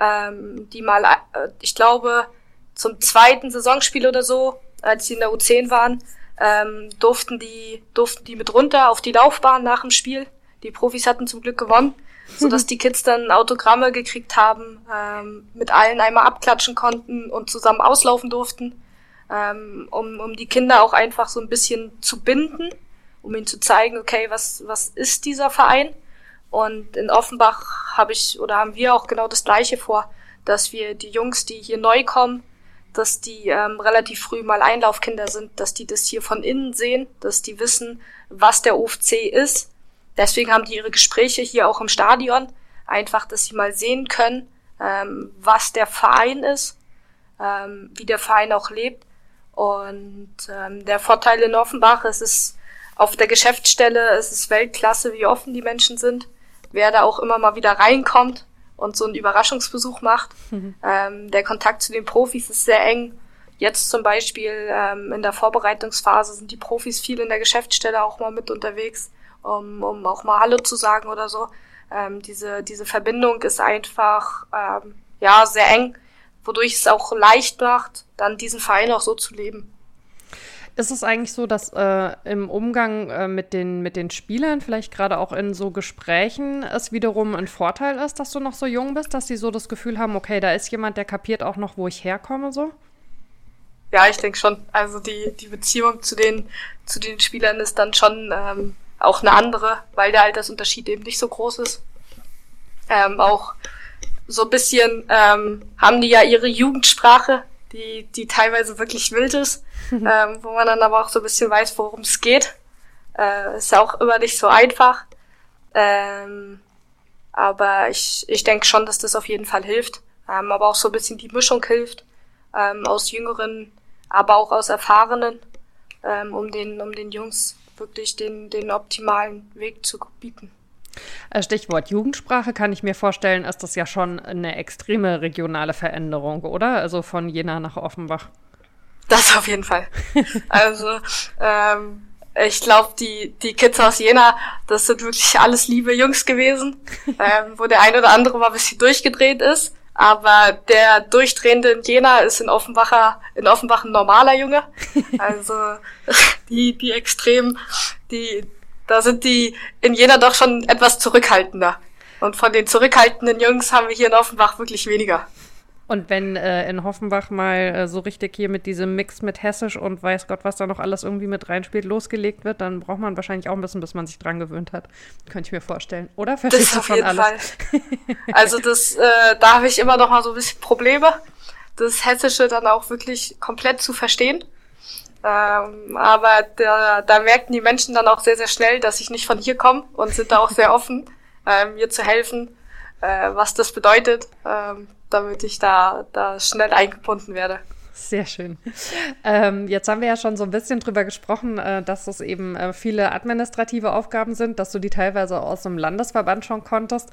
ähm, die mal, äh, ich glaube, zum zweiten Saisonspiel oder so, als sie in der U10 waren, ähm, durften die durften die mit runter auf die Laufbahn nach dem Spiel. Die Profis hatten zum Glück gewonnen, so dass die Kids dann Autogramme gekriegt haben, ähm, mit allen einmal abklatschen konnten und zusammen auslaufen durften, ähm, um, um die Kinder auch einfach so ein bisschen zu binden, um ihnen zu zeigen, okay, was was ist dieser Verein? Und in Offenbach habe ich oder haben wir auch genau das Gleiche vor, dass wir die Jungs, die hier neu kommen, dass die ähm, relativ früh mal Einlaufkinder sind, dass die das hier von innen sehen, dass die wissen, was der OFC ist. Deswegen haben die ihre Gespräche hier auch im Stadion, einfach, dass sie mal sehen können, ähm, was der Verein ist, ähm, wie der Verein auch lebt. Und ähm, der Vorteil in Offenbach ist es auf der Geschäftsstelle, es ist Weltklasse, wie offen die Menschen sind. Wer da auch immer mal wieder reinkommt, und so einen Überraschungsbesuch macht. Mhm. Ähm, der Kontakt zu den Profis ist sehr eng. Jetzt zum Beispiel ähm, in der Vorbereitungsphase sind die Profis viel in der Geschäftsstelle auch mal mit unterwegs, um, um auch mal Hallo zu sagen oder so. Ähm, diese, diese Verbindung ist einfach ähm, ja sehr eng, wodurch es auch leicht macht, dann diesen Verein auch so zu leben. Ist es eigentlich so, dass äh, im Umgang äh, mit, den, mit den Spielern, vielleicht gerade auch in so Gesprächen, es wiederum ein Vorteil ist, dass du noch so jung bist, dass sie so das Gefühl haben, okay, da ist jemand, der kapiert auch noch, wo ich herkomme, so? Ja, ich denke schon. Also die, die Beziehung zu den, zu den Spielern ist dann schon ähm, auch eine andere, weil der Altersunterschied eben nicht so groß ist. Ähm, auch so ein bisschen ähm, haben die ja ihre Jugendsprache, die, die teilweise wirklich wild ist ähm, wo man dann aber auch so ein bisschen weiß, worum es geht. Äh, ist ja auch immer nicht so einfach. Ähm, aber ich, ich denke schon, dass das auf jeden Fall hilft. Ähm, aber auch so ein bisschen die Mischung hilft ähm, aus Jüngeren, aber auch aus Erfahrenen, ähm, um den, um den Jungs wirklich den, den optimalen Weg zu bieten. Äh, Stichwort Jugendsprache kann ich mir vorstellen, ist das ja schon eine extreme regionale Veränderung, oder? Also von Jena nach Offenbach. Das auf jeden Fall. Also, ähm, ich glaube, die, die Kids aus Jena, das sind wirklich alles liebe Jungs gewesen, ähm, wo der ein oder andere mal ein bisschen durchgedreht ist. Aber der Durchdrehende in Jena ist in Offenbacher, in Offenbach ein normaler Junge. Also die, die extrem, die, da sind die in Jena doch schon etwas zurückhaltender. Und von den zurückhaltenden Jungs haben wir hier in Offenbach wirklich weniger. Und wenn äh, in Hoffenbach mal äh, so richtig hier mit diesem Mix mit Hessisch und weiß Gott, was da noch alles irgendwie mit reinspielt, losgelegt wird, dann braucht man wahrscheinlich auch ein bisschen, bis man sich dran gewöhnt hat. Könnte ich mir vorstellen. Oder verstehst du schon alles? Fall. Also das, äh, da habe ich immer noch mal so ein bisschen Probleme, das Hessische dann auch wirklich komplett zu verstehen. Ähm, aber da, da merken die Menschen dann auch sehr, sehr schnell, dass ich nicht von hier komme und sind da auch sehr offen, äh, mir zu helfen, äh, was das bedeutet. Ähm, damit ich da, da schnell eingebunden werde. Sehr schön. Ähm, jetzt haben wir ja schon so ein bisschen drüber gesprochen, äh, dass es eben äh, viele administrative Aufgaben sind, dass du die teilweise aus dem Landesverband schon konntest.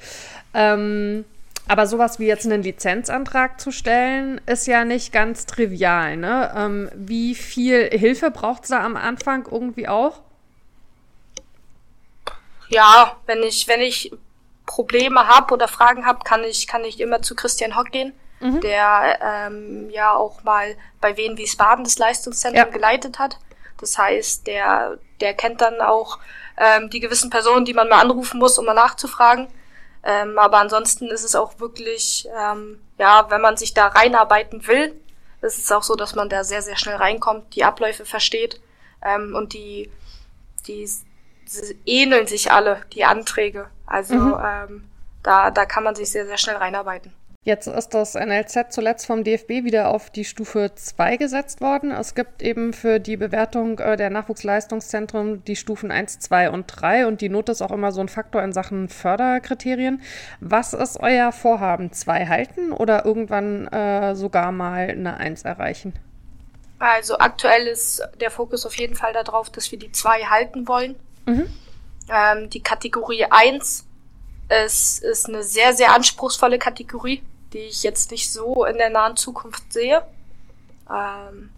Ähm, aber sowas wie jetzt einen Lizenzantrag zu stellen, ist ja nicht ganz trivial. Ne? Ähm, wie viel Hilfe braucht es da am Anfang irgendwie auch? Ja, wenn ich, wenn ich Probleme habe oder Fragen habe, kann ich, kann ich immer zu Christian Hock gehen, mhm. der ähm, ja auch mal bei Wien Wiesbaden das Leistungszentrum ja. geleitet hat. Das heißt, der, der kennt dann auch ähm, die gewissen Personen, die man mal anrufen muss, um mal nachzufragen. Ähm, aber ansonsten ist es auch wirklich, ähm, ja, wenn man sich da reinarbeiten will, ist es auch so, dass man da sehr, sehr schnell reinkommt, die Abläufe versteht ähm, und die, die ähneln sich alle, die Anträge. Also mhm. ähm, da, da kann man sich sehr, sehr schnell reinarbeiten. Jetzt ist das NLZ zuletzt vom DFB wieder auf die Stufe 2 gesetzt worden. Es gibt eben für die Bewertung äh, der Nachwuchsleistungszentren die Stufen 1, 2 und 3 und die Note ist auch immer so ein Faktor in Sachen Förderkriterien. Was ist euer Vorhaben? Zwei halten oder irgendwann äh, sogar mal eine 1 erreichen? Also aktuell ist der Fokus auf jeden Fall darauf, dass wir die 2 halten wollen. Mhm. Ähm, die Kategorie 1 ist, ist eine sehr, sehr anspruchsvolle Kategorie die ich jetzt nicht so in der nahen Zukunft sehe. Ähm,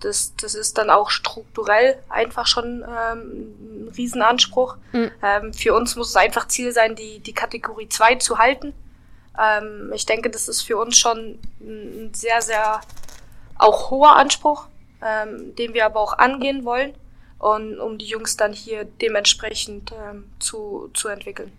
das, das ist dann auch strukturell einfach schon ähm, ein Riesenanspruch. Mhm. Ähm, für uns muss es einfach Ziel sein, die, die Kategorie 2 zu halten. Ähm, ich denke, das ist für uns schon ein sehr, sehr auch hoher Anspruch, ähm, den wir aber auch angehen wollen und um die Jungs dann hier dementsprechend ähm, zu, zu entwickeln.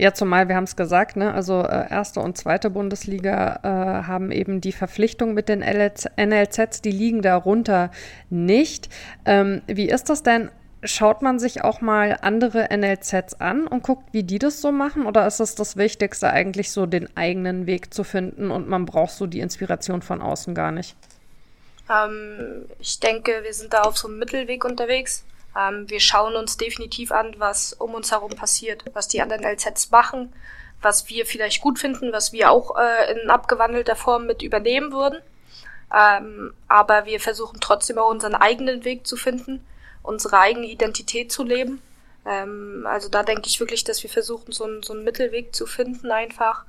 Ja, zumal wir haben es gesagt, ne? also äh, erste und zweite Bundesliga äh, haben eben die Verpflichtung mit den LZ, NLZs, die liegen darunter nicht. Ähm, wie ist das denn? Schaut man sich auch mal andere NLZs an und guckt, wie die das so machen? Oder ist es das Wichtigste eigentlich so, den eigenen Weg zu finden und man braucht so die Inspiration von außen gar nicht? Ähm, ich denke, wir sind da auf so einem Mittelweg unterwegs. Ähm, wir schauen uns definitiv an, was um uns herum passiert, was die anderen LZs machen, was wir vielleicht gut finden, was wir auch äh, in abgewandelter Form mit übernehmen würden. Ähm, aber wir versuchen trotzdem auch unseren eigenen Weg zu finden, unsere eigene Identität zu leben. Ähm, also da denke ich wirklich, dass wir versuchen, so, ein, so einen Mittelweg zu finden einfach,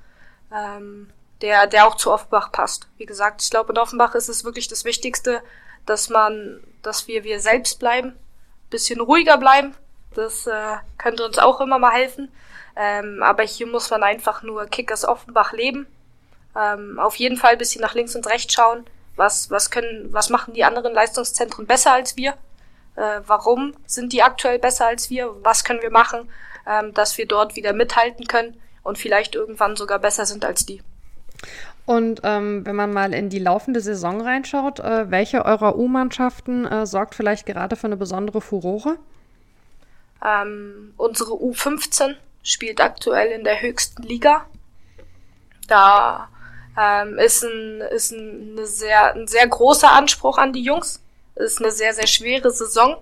ähm, der, der auch zu Offenbach passt. Wie gesagt, ich glaube, in Offenbach ist es wirklich das Wichtigste, dass man, dass wir wir selbst bleiben, bisschen ruhiger bleiben. Das äh, könnte uns auch immer mal helfen. Ähm, aber hier muss man einfach nur Kickers Offenbach leben. Ähm, auf jeden Fall bisschen nach links und rechts schauen. Was, was können, was machen die anderen Leistungszentren besser als wir? Äh, warum sind die aktuell besser als wir? Was können wir machen, ähm, dass wir dort wieder mithalten können und vielleicht irgendwann sogar besser sind als die? Und ähm, wenn man mal in die laufende Saison reinschaut, äh, welche eurer U-Mannschaften äh, sorgt vielleicht gerade für eine besondere Furore? Ähm, unsere U15 spielt aktuell in der höchsten Liga. Da ähm, ist, ein, ist ein, sehr, ein sehr großer Anspruch an die Jungs. Ist eine sehr, sehr schwere Saison.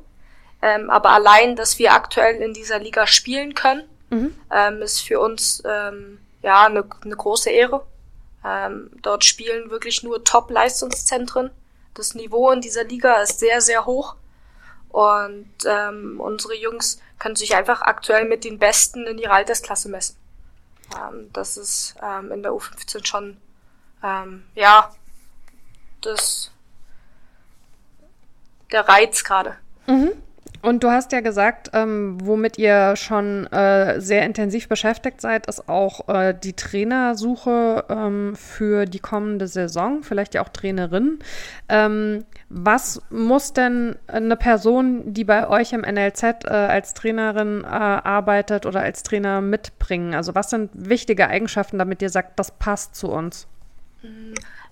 Ähm, aber allein, dass wir aktuell in dieser Liga spielen können, mhm. ähm, ist für uns ähm, ja eine, eine große Ehre. Ähm, dort spielen wirklich nur Top-Leistungszentren. Das Niveau in dieser Liga ist sehr, sehr hoch. Und ähm, unsere Jungs können sich einfach aktuell mit den Besten in ihrer Altersklasse messen. Ähm, das ist ähm, in der U15 schon, ähm, ja, das, der Reiz gerade. Mhm. Und du hast ja gesagt, ähm, womit ihr schon äh, sehr intensiv beschäftigt seid, ist auch äh, die Trainersuche ähm, für die kommende Saison, vielleicht ja auch Trainerin. Ähm, was muss denn eine Person, die bei euch im NLZ äh, als Trainerin äh, arbeitet oder als Trainer mitbringen? Also was sind wichtige Eigenschaften, damit ihr sagt, das passt zu uns?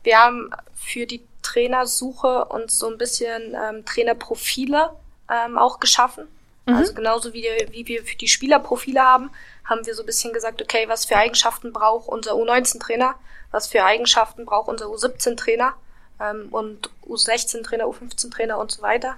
Wir haben für die Trainersuche uns so ein bisschen ähm, Trainerprofile ähm, auch geschaffen. Mhm. Also genauso wie, wie wir für die Spielerprofile haben, haben wir so ein bisschen gesagt, okay, was für Eigenschaften braucht unser U19-Trainer, was für Eigenschaften braucht unser U17-Trainer ähm, und U16-Trainer, U15-Trainer und so weiter.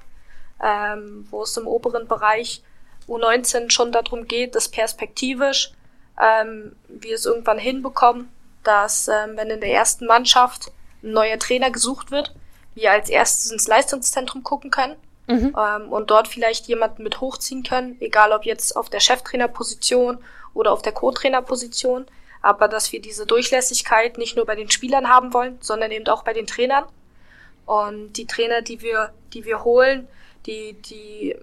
Ähm, wo es im oberen Bereich U19 schon darum geht, dass perspektivisch ähm, wir es irgendwann hinbekommen, dass ähm, wenn in der ersten Mannschaft ein neuer Trainer gesucht wird, wir als erstes ins Leistungszentrum gucken können mhm. ähm, und dort vielleicht jemanden mit hochziehen können, egal ob jetzt auf der Cheftrainerposition oder auf der Co-Trainerposition, aber dass wir diese Durchlässigkeit nicht nur bei den Spielern haben wollen, sondern eben auch bei den Trainern. Und die Trainer, die wir, die wir holen, die, die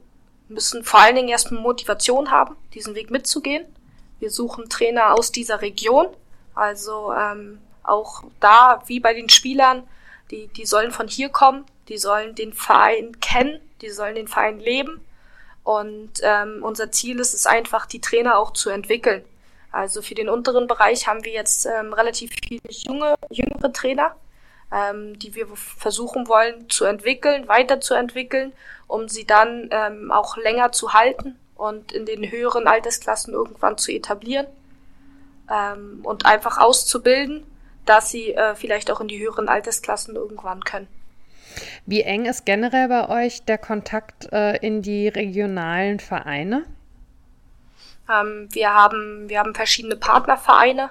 müssen vor allen Dingen erstmal Motivation haben, diesen Weg mitzugehen. Wir suchen Trainer aus dieser Region. Also ähm, auch da, wie bei den Spielern, die, die sollen von hier kommen, die sollen den Verein kennen, die sollen den Verein leben. Und ähm, unser Ziel ist es einfach, die Trainer auch zu entwickeln. Also für den unteren Bereich haben wir jetzt ähm, relativ viele junge, jüngere Trainer, ähm, die wir versuchen wollen zu entwickeln, weiterzuentwickeln, um sie dann ähm, auch länger zu halten und in den höheren Altersklassen irgendwann zu etablieren ähm, und einfach auszubilden, dass sie äh, vielleicht auch in die höheren Altersklassen irgendwann können. Wie eng ist generell bei euch der Kontakt äh, in die regionalen Vereine? Ähm, wir haben wir haben verschiedene Partnervereine,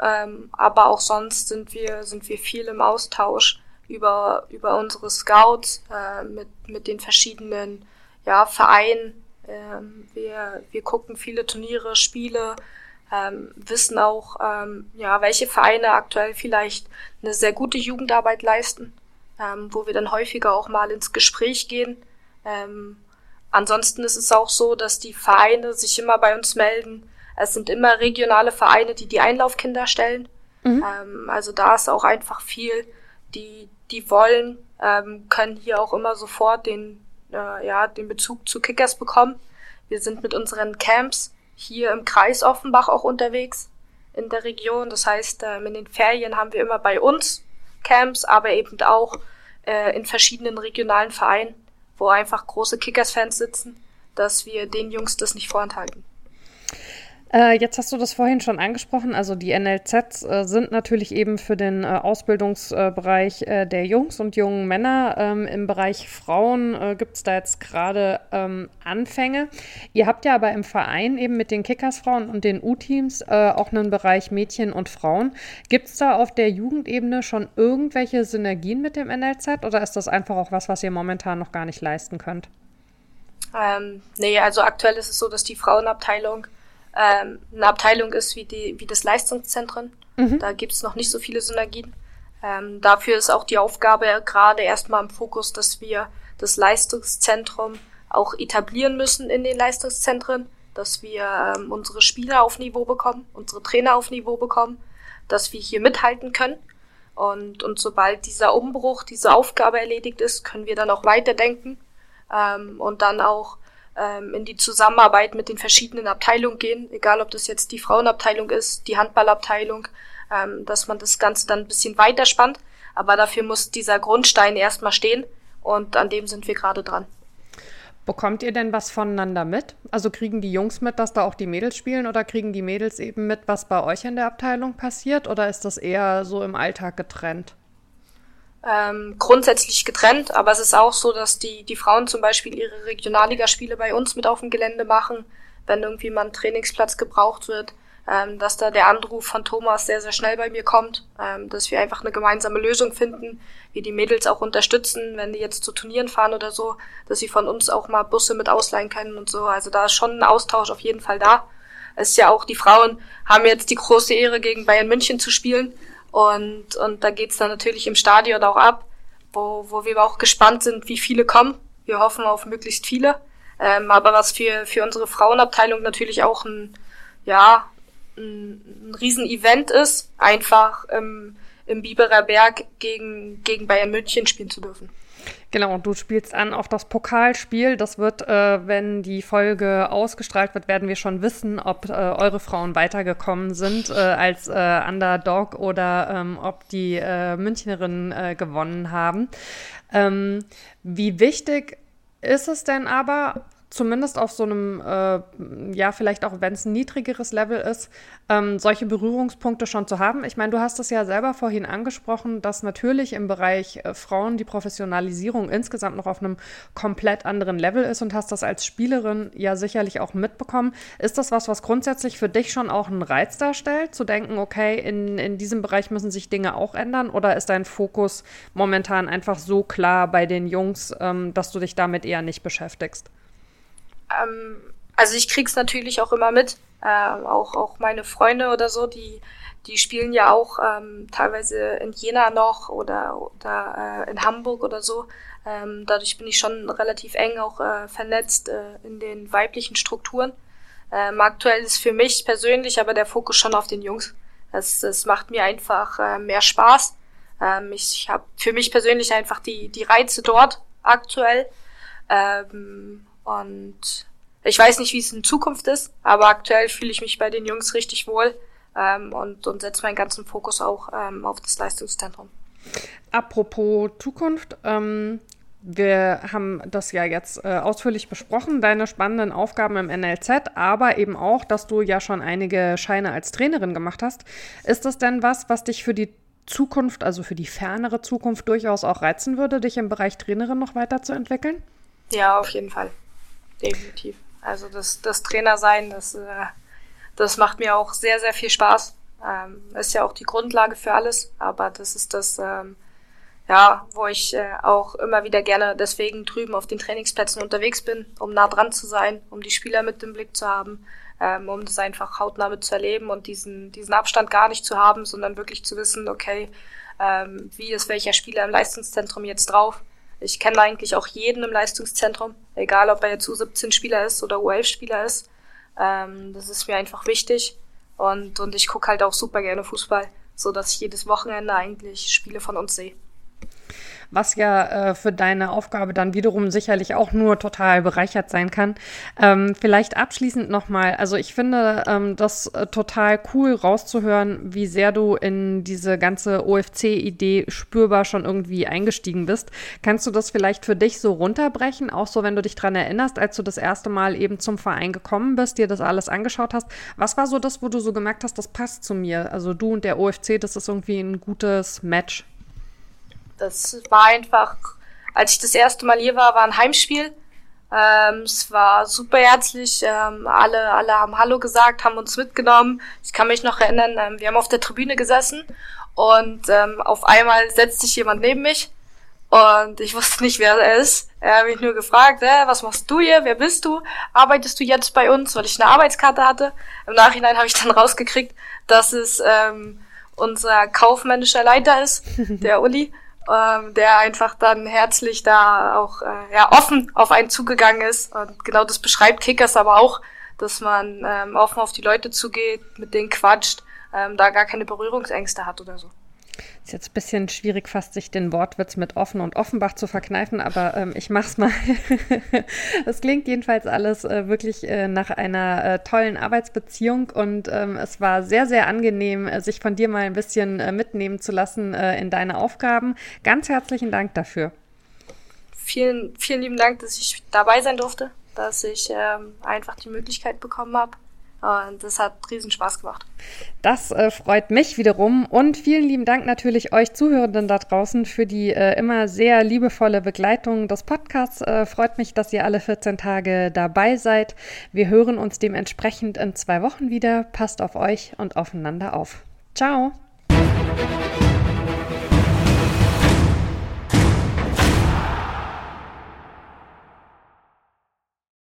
ähm, aber auch sonst sind wir sind wir viel im Austausch über über unsere Scouts äh, mit mit den verschiedenen ja Vereinen. Ähm, wir wir gucken viele Turniere, Spiele, ähm, wissen auch ähm, ja welche Vereine aktuell vielleicht eine sehr gute Jugendarbeit leisten, ähm, wo wir dann häufiger auch mal ins Gespräch gehen. Ähm, Ansonsten ist es auch so, dass die Vereine sich immer bei uns melden. Es sind immer regionale Vereine, die die Einlaufkinder stellen. Mhm. Ähm, also da ist auch einfach viel, die, die wollen, ähm, können hier auch immer sofort den, äh, ja, den Bezug zu Kickers bekommen. Wir sind mit unseren Camps hier im Kreis Offenbach auch unterwegs in der Region. Das heißt, ähm, in den Ferien haben wir immer bei uns Camps, aber eben auch äh, in verschiedenen regionalen Vereinen wo einfach große Kickers-Fans sitzen, dass wir den Jungs das nicht vorenthalten. Äh, jetzt hast du das vorhin schon angesprochen. Also die NLZs äh, sind natürlich eben für den äh, Ausbildungsbereich äh, der Jungs und jungen Männer. Ähm, Im Bereich Frauen äh, gibt es da jetzt gerade ähm, Anfänge. Ihr habt ja aber im Verein eben mit den Kickersfrauen und den U-Teams äh, auch einen Bereich Mädchen und Frauen. Gibt es da auf der Jugendebene schon irgendwelche Synergien mit dem NLZ oder ist das einfach auch was, was ihr momentan noch gar nicht leisten könnt? Ähm, nee, also aktuell ist es so, dass die Frauenabteilung ähm, eine Abteilung ist wie, die, wie das Leistungszentren. Mhm. Da gibt es noch nicht so viele Synergien. Ähm, dafür ist auch die Aufgabe gerade erstmal im Fokus, dass wir das Leistungszentrum auch etablieren müssen in den Leistungszentren, dass wir ähm, unsere Spieler auf Niveau bekommen, unsere Trainer auf Niveau bekommen, dass wir hier mithalten können. Und, und sobald dieser Umbruch, diese Aufgabe erledigt ist, können wir dann auch weiterdenken ähm, und dann auch ähm, in die Zusammenarbeit mit den verschiedenen Abteilungen gehen, egal ob das jetzt die Frauenabteilung ist, die Handballabteilung, ähm, dass man das Ganze dann ein bisschen weiterspannt. Aber dafür muss dieser Grundstein erstmal stehen und an dem sind wir gerade dran. Bekommt ihr denn was voneinander mit? Also kriegen die Jungs mit, dass da auch die Mädels spielen oder kriegen die Mädels eben mit, was bei euch in der Abteilung passiert oder ist das eher so im Alltag getrennt? Ähm, grundsätzlich getrennt, aber es ist auch so, dass die, die Frauen zum Beispiel ihre Regionalligaspiele bei uns mit auf dem Gelände machen, wenn irgendwie mal ein Trainingsplatz gebraucht wird, ähm, dass da der Anruf von Thomas sehr, sehr schnell bei mir kommt, ähm, dass wir einfach eine gemeinsame Lösung finden, wir die Mädels auch unterstützen, wenn die jetzt zu Turnieren fahren oder so, dass sie von uns auch mal Busse mit ausleihen können und so. Also da ist schon ein Austausch auf jeden Fall da. Es ist ja auch, die Frauen haben jetzt die große Ehre, gegen Bayern München zu spielen. Und, und da geht's dann natürlich im Stadion auch ab, wo, wo wir auch gespannt sind, wie viele kommen. Wir hoffen auf möglichst viele. Ähm, aber was für, für unsere Frauenabteilung natürlich auch ein, ja, ein, ein Riesen-Event ist, einfach im, im Biberer Berg gegen, gegen Bayern München spielen zu dürfen. Genau, du spielst an auf das Pokalspiel. Das wird, äh, wenn die Folge ausgestrahlt wird, werden wir schon wissen, ob äh, eure Frauen weitergekommen sind äh, als äh, Underdog oder ähm, ob die äh, Münchnerinnen äh, gewonnen haben. Ähm, wie wichtig ist es denn aber, zumindest auf so einem, äh, ja, vielleicht auch wenn es ein niedrigeres Level ist, ähm, solche Berührungspunkte schon zu haben. Ich meine, du hast es ja selber vorhin angesprochen, dass natürlich im Bereich äh, Frauen die Professionalisierung insgesamt noch auf einem komplett anderen Level ist und hast das als Spielerin ja sicherlich auch mitbekommen. Ist das was, was grundsätzlich für dich schon auch einen Reiz darstellt, zu denken, okay, in, in diesem Bereich müssen sich Dinge auch ändern oder ist dein Fokus momentan einfach so klar bei den Jungs, ähm, dass du dich damit eher nicht beschäftigst? Ähm, also ich krieg's natürlich auch immer mit. Äh, auch, auch meine Freunde oder so, die, die spielen ja auch ähm, teilweise in Jena noch oder, oder äh, in Hamburg oder so. Ähm, dadurch bin ich schon relativ eng auch äh, vernetzt äh, in den weiblichen Strukturen. Ähm, aktuell ist für mich persönlich aber der Fokus schon auf den Jungs. Es, es macht mir einfach äh, mehr Spaß. Ähm, ich habe für mich persönlich einfach die, die Reize dort aktuell. Ähm, und ich weiß nicht, wie es in Zukunft ist, aber aktuell fühle ich mich bei den Jungs richtig wohl ähm, und, und setze meinen ganzen Fokus auch ähm, auf das Leistungszentrum. Apropos Zukunft, ähm, wir haben das ja jetzt äh, ausführlich besprochen, deine spannenden Aufgaben im NLZ, aber eben auch, dass du ja schon einige Scheine als Trainerin gemacht hast. Ist das denn was, was dich für die Zukunft, also für die fernere Zukunft durchaus auch reizen würde, dich im Bereich Trainerin noch weiterzuentwickeln? Ja, auf jeden Fall. Definitiv. Also das, das Trainersein, das, äh, das macht mir auch sehr, sehr viel Spaß. Ähm, ist ja auch die Grundlage für alles, aber das ist das, ähm, ja, wo ich äh, auch immer wieder gerne deswegen drüben auf den Trainingsplätzen unterwegs bin, um nah dran zu sein, um die Spieler mit im Blick zu haben, ähm, um das einfach hautnah mit zu erleben und diesen, diesen Abstand gar nicht zu haben, sondern wirklich zu wissen, okay, wie ist welcher Spieler im Leistungszentrum jetzt drauf. Ich kenne eigentlich auch jeden im Leistungszentrum, egal ob er jetzt U17-Spieler ist oder U11-Spieler ist. Ähm, das ist mir einfach wichtig und, und ich gucke halt auch super gerne Fußball, so dass ich jedes Wochenende eigentlich Spiele von uns sehe was ja äh, für deine Aufgabe dann wiederum sicherlich auch nur total bereichert sein kann. Ähm, vielleicht abschließend nochmal, also ich finde ähm, das äh, total cool rauszuhören, wie sehr du in diese ganze OFC-Idee spürbar schon irgendwie eingestiegen bist. Kannst du das vielleicht für dich so runterbrechen, auch so, wenn du dich dran erinnerst, als du das erste Mal eben zum Verein gekommen bist, dir das alles angeschaut hast? Was war so das, wo du so gemerkt hast, das passt zu mir? Also du und der OFC, das ist irgendwie ein gutes Match. Das war einfach, als ich das erste Mal hier war, war ein Heimspiel. Ähm, es war super herzlich. Ähm, alle, alle haben Hallo gesagt, haben uns mitgenommen. Ich kann mich noch erinnern, ähm, wir haben auf der Tribüne gesessen und ähm, auf einmal setzt sich jemand neben mich und ich wusste nicht, wer er ist. Er hat mich nur gefragt, äh, was machst du hier? Wer bist du? Arbeitest du jetzt bei uns? Weil ich eine Arbeitskarte hatte. Im Nachhinein habe ich dann rausgekriegt, dass es ähm, unser kaufmännischer Leiter ist, der Uli ähm, der einfach dann herzlich da auch äh, ja, offen auf einen zugegangen ist. Und genau das beschreibt Kickers aber auch, dass man ähm, offen auf die Leute zugeht, mit denen quatscht, ähm, da gar keine Berührungsängste hat oder so. Ist jetzt ein bisschen schwierig, fast sich den Wortwitz mit Offen und Offenbach zu verkneifen, aber ähm, ich mach's mal. Es klingt jedenfalls alles äh, wirklich äh, nach einer äh, tollen Arbeitsbeziehung und ähm, es war sehr, sehr angenehm, äh, sich von dir mal ein bisschen äh, mitnehmen zu lassen äh, in deine Aufgaben. Ganz herzlichen Dank dafür. Vielen, vielen lieben Dank, dass ich dabei sein durfte, dass ich ähm, einfach die Möglichkeit bekommen habe und das hat riesen Spaß gemacht. Das äh, freut mich wiederum. Und vielen lieben Dank natürlich euch Zuhörenden da draußen für die äh, immer sehr liebevolle Begleitung des Podcasts. Äh, freut mich, dass ihr alle 14 Tage dabei seid. Wir hören uns dementsprechend in zwei Wochen wieder. Passt auf euch und aufeinander auf. Ciao.